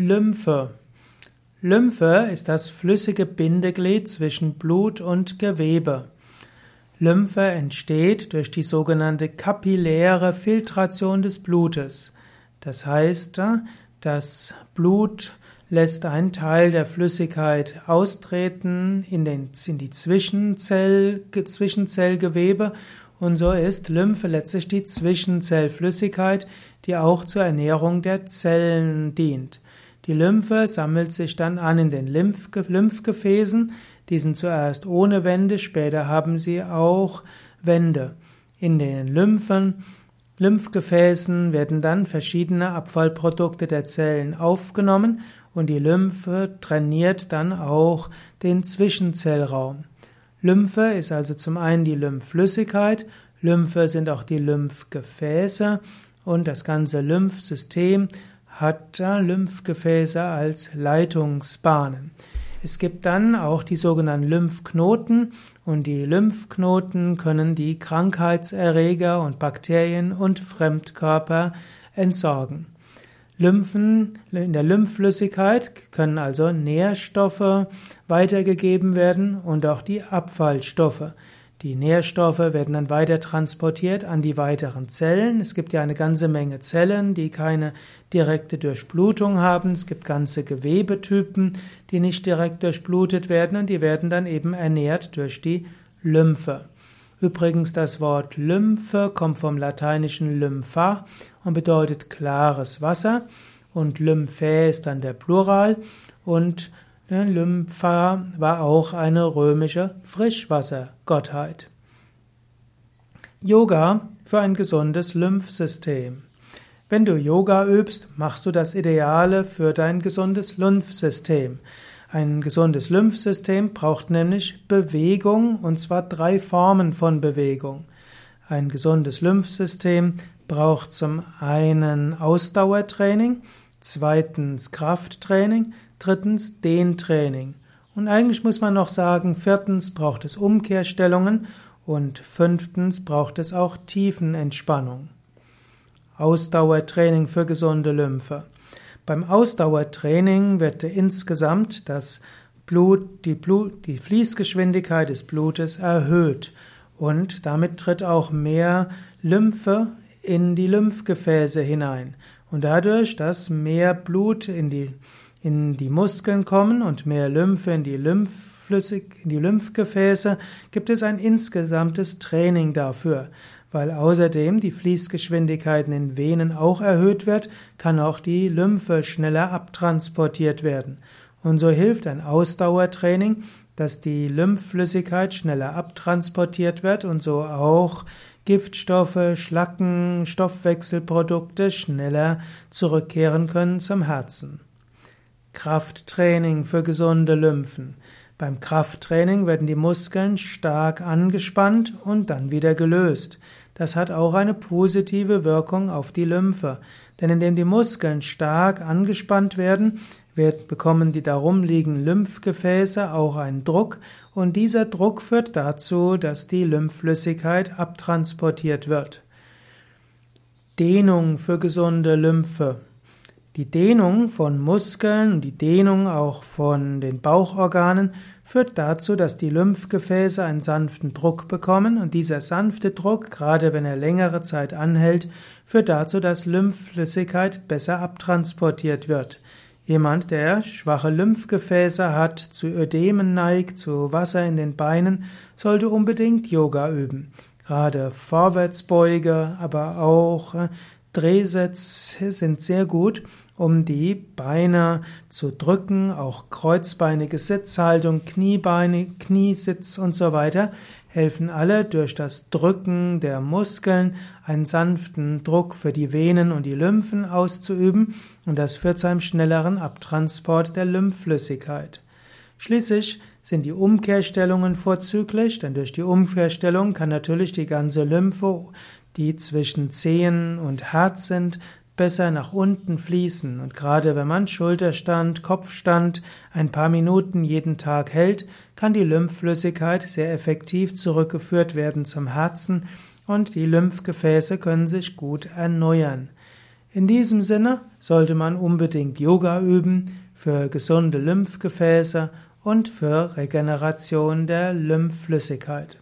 Lymphe. Lymphe ist das flüssige Bindeglied zwischen Blut und Gewebe. Lymphe entsteht durch die sogenannte kapilläre Filtration des Blutes. Das heißt, das Blut lässt einen Teil der Flüssigkeit austreten in, den, in die Zwischenzell, Zwischenzellgewebe und so ist Lymphe letztlich die Zwischenzellflüssigkeit, die auch zur Ernährung der Zellen dient. Die Lymphe sammelt sich dann an in den Lymphgefäßen. Die sind zuerst ohne Wände, später haben sie auch Wände. In den Lymphen, Lymphgefäßen werden dann verschiedene Abfallprodukte der Zellen aufgenommen und die Lymphe trainiert dann auch den Zwischenzellraum. Lymphe ist also zum einen die Lymphflüssigkeit, Lymphe sind auch die Lymphgefäße und das ganze Lymphsystem hat Lymphgefäße als Leitungsbahnen. Es gibt dann auch die sogenannten Lymphknoten und die Lymphknoten können die Krankheitserreger und Bakterien und Fremdkörper entsorgen. Lymphen, in der Lymphflüssigkeit können also Nährstoffe weitergegeben werden und auch die Abfallstoffe. Die Nährstoffe werden dann weiter transportiert an die weiteren Zellen. Es gibt ja eine ganze Menge Zellen, die keine direkte Durchblutung haben. Es gibt ganze Gewebetypen, die nicht direkt durchblutet werden und die werden dann eben ernährt durch die Lymphe. Übrigens, das Wort Lymphe kommt vom lateinischen Lympha und bedeutet klares Wasser und Lymphae ist dann der Plural und Lympha war auch eine römische Frischwassergottheit. Yoga für ein gesundes Lymphsystem. Wenn du Yoga übst, machst du das Ideale für dein gesundes Lymphsystem. Ein gesundes Lymphsystem braucht nämlich Bewegung und zwar drei Formen von Bewegung. Ein gesundes Lymphsystem braucht zum einen Ausdauertraining, zweitens Krafttraining, drittens Dehntraining. Und eigentlich muss man noch sagen, viertens braucht es Umkehrstellungen und fünftens braucht es auch Tiefenentspannung. Ausdauertraining für gesunde Lymphe. Beim Ausdauertraining wird insgesamt das Blut, die, Blut, die Fließgeschwindigkeit des Blutes erhöht und damit tritt auch mehr Lymphe in die Lymphgefäße hinein. Und dadurch, dass mehr Blut in die, in die Muskeln kommen und mehr Lymphe in die Lymphflüssig, in die Lymphgefäße, gibt es ein insgesamtes Training dafür. Weil außerdem die Fließgeschwindigkeit in Venen auch erhöht wird, kann auch die Lymphe schneller abtransportiert werden. Und so hilft ein Ausdauertraining, dass die Lymphflüssigkeit schneller abtransportiert wird und so auch Giftstoffe, Schlacken, Stoffwechselprodukte schneller zurückkehren können zum Herzen. Krafttraining für gesunde Lymphen. Beim Krafttraining werden die Muskeln stark angespannt und dann wieder gelöst. Das hat auch eine positive Wirkung auf die Lymphe, denn indem die Muskeln stark angespannt werden, wird, bekommen die darum liegenden Lymphgefäße auch einen Druck und dieser Druck führt dazu, dass die Lymphflüssigkeit abtransportiert wird. Dehnung für gesunde Lymphe. Die Dehnung von Muskeln und die Dehnung auch von den Bauchorganen führt dazu, dass die Lymphgefäße einen sanften Druck bekommen und dieser sanfte Druck, gerade wenn er längere Zeit anhält, führt dazu, dass Lymphflüssigkeit besser abtransportiert wird. Jemand, der schwache Lymphgefäße hat, zu Ödemen neigt, zu Wasser in den Beinen, sollte unbedingt Yoga üben. Gerade Vorwärtsbeuge, aber auch äh, Drehsätze sind sehr gut, um die Beine zu drücken, auch kreuzbeinige Sitzhaltung, Kniebeine, Kniesitz und so weiter helfen alle durch das Drücken der Muskeln einen sanften Druck für die Venen und die Lymphen auszuüben und das führt zu einem schnelleren Abtransport der Lymphflüssigkeit. Schließlich sind die Umkehrstellungen vorzüglich, denn durch die Umkehrstellung kann natürlich die ganze Lymphe, die zwischen Zehen und Herz sind, besser nach unten fließen. Und gerade wenn man Schulterstand, Kopfstand ein paar Minuten jeden Tag hält, kann die Lymphflüssigkeit sehr effektiv zurückgeführt werden zum Herzen und die Lymphgefäße können sich gut erneuern. In diesem Sinne sollte man unbedingt Yoga üben für gesunde Lymphgefäße und für Regeneration der Lymphflüssigkeit.